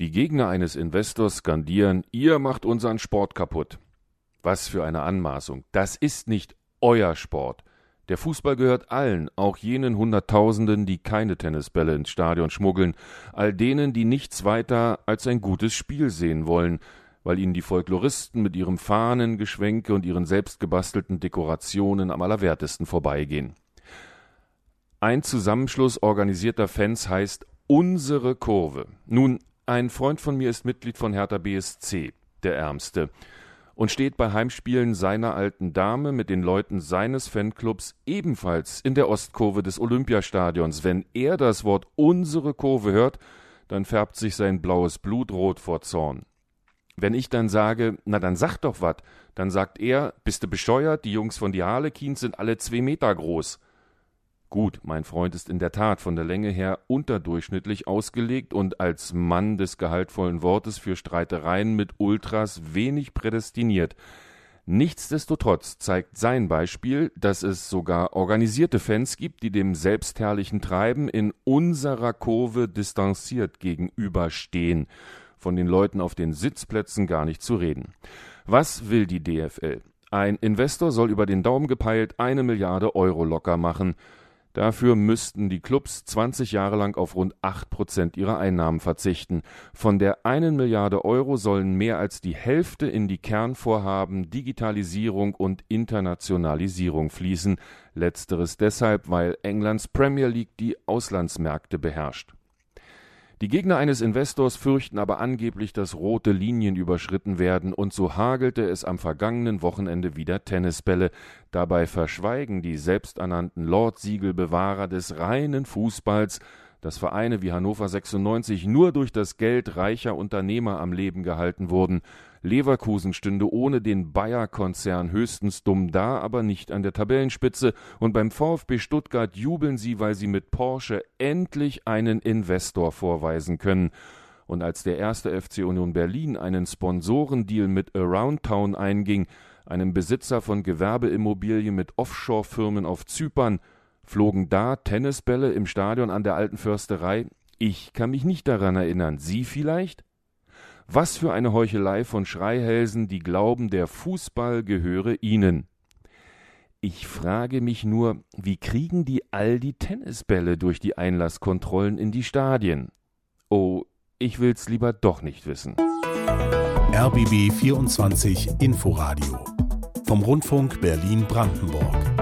Die Gegner eines Investors skandieren, ihr macht unseren Sport kaputt. Was für eine Anmaßung. Das ist nicht euer Sport. Der Fußball gehört allen, auch jenen Hunderttausenden, die keine Tennisbälle ins Stadion schmuggeln, all denen, die nichts weiter als ein gutes Spiel sehen wollen, weil ihnen die Folkloristen mit ihrem Fahnengeschwenke und ihren selbstgebastelten Dekorationen am allerwertesten vorbeigehen. Ein Zusammenschluss organisierter Fans heißt Unsere Kurve. Nun, ein Freund von mir ist Mitglied von Hertha BSC, der Ärmste, und steht bei Heimspielen seiner alten Dame mit den Leuten seines Fanclubs ebenfalls in der Ostkurve des Olympiastadions. Wenn er das Wort unsere Kurve hört, dann färbt sich sein blaues Blut rot vor Zorn. Wenn ich dann sage, na dann sag doch wat, dann sagt er, bist du bescheuert, die Jungs von die Harlequins sind alle zwei Meter groß. Gut, mein Freund ist in der Tat von der Länge her unterdurchschnittlich ausgelegt und als Mann des gehaltvollen Wortes für Streitereien mit Ultras wenig prädestiniert. Nichtsdestotrotz zeigt sein Beispiel, dass es sogar organisierte Fans gibt, die dem selbstherrlichen Treiben in unserer Kurve distanziert gegenüberstehen, von den Leuten auf den Sitzplätzen gar nicht zu reden. Was will die DFL? Ein Investor soll über den Daumen gepeilt eine Milliarde Euro locker machen. Dafür müssten die Clubs 20 Jahre lang auf rund 8 Prozent ihrer Einnahmen verzichten. Von der einen Milliarde Euro sollen mehr als die Hälfte in die Kernvorhaben Digitalisierung und Internationalisierung fließen. Letzteres deshalb, weil Englands Premier League die Auslandsmärkte beherrscht. Die Gegner eines Investors fürchten aber angeblich, dass rote Linien überschritten werden, und so hagelte es am vergangenen Wochenende wieder Tennisbälle. Dabei verschweigen die selbsternannten Lordsiegelbewahrer des reinen Fußballs, dass Vereine wie Hannover 96 nur durch das Geld reicher Unternehmer am Leben gehalten wurden. Leverkusen stünde ohne den Bayer-Konzern höchstens dumm da, aber nicht an der Tabellenspitze. Und beim VfB Stuttgart jubeln sie, weil sie mit Porsche endlich einen Investor vorweisen können. Und als der erste FC Union Berlin einen Sponsorendeal mit Around Town einging, einem Besitzer von Gewerbeimmobilien mit Offshore-Firmen auf Zypern, flogen da Tennisbälle im Stadion an der alten Försterei? Ich kann mich nicht daran erinnern. Sie vielleicht? Was für eine Heuchelei von Schreihälsen, die glauben, der Fußball gehöre ihnen. Ich frage mich nur, wie kriegen die all die Tennisbälle durch die Einlasskontrollen in die Stadien? Oh, ich will's lieber doch nicht wissen. RBB 24 Inforadio vom Rundfunk Berlin-Brandenburg.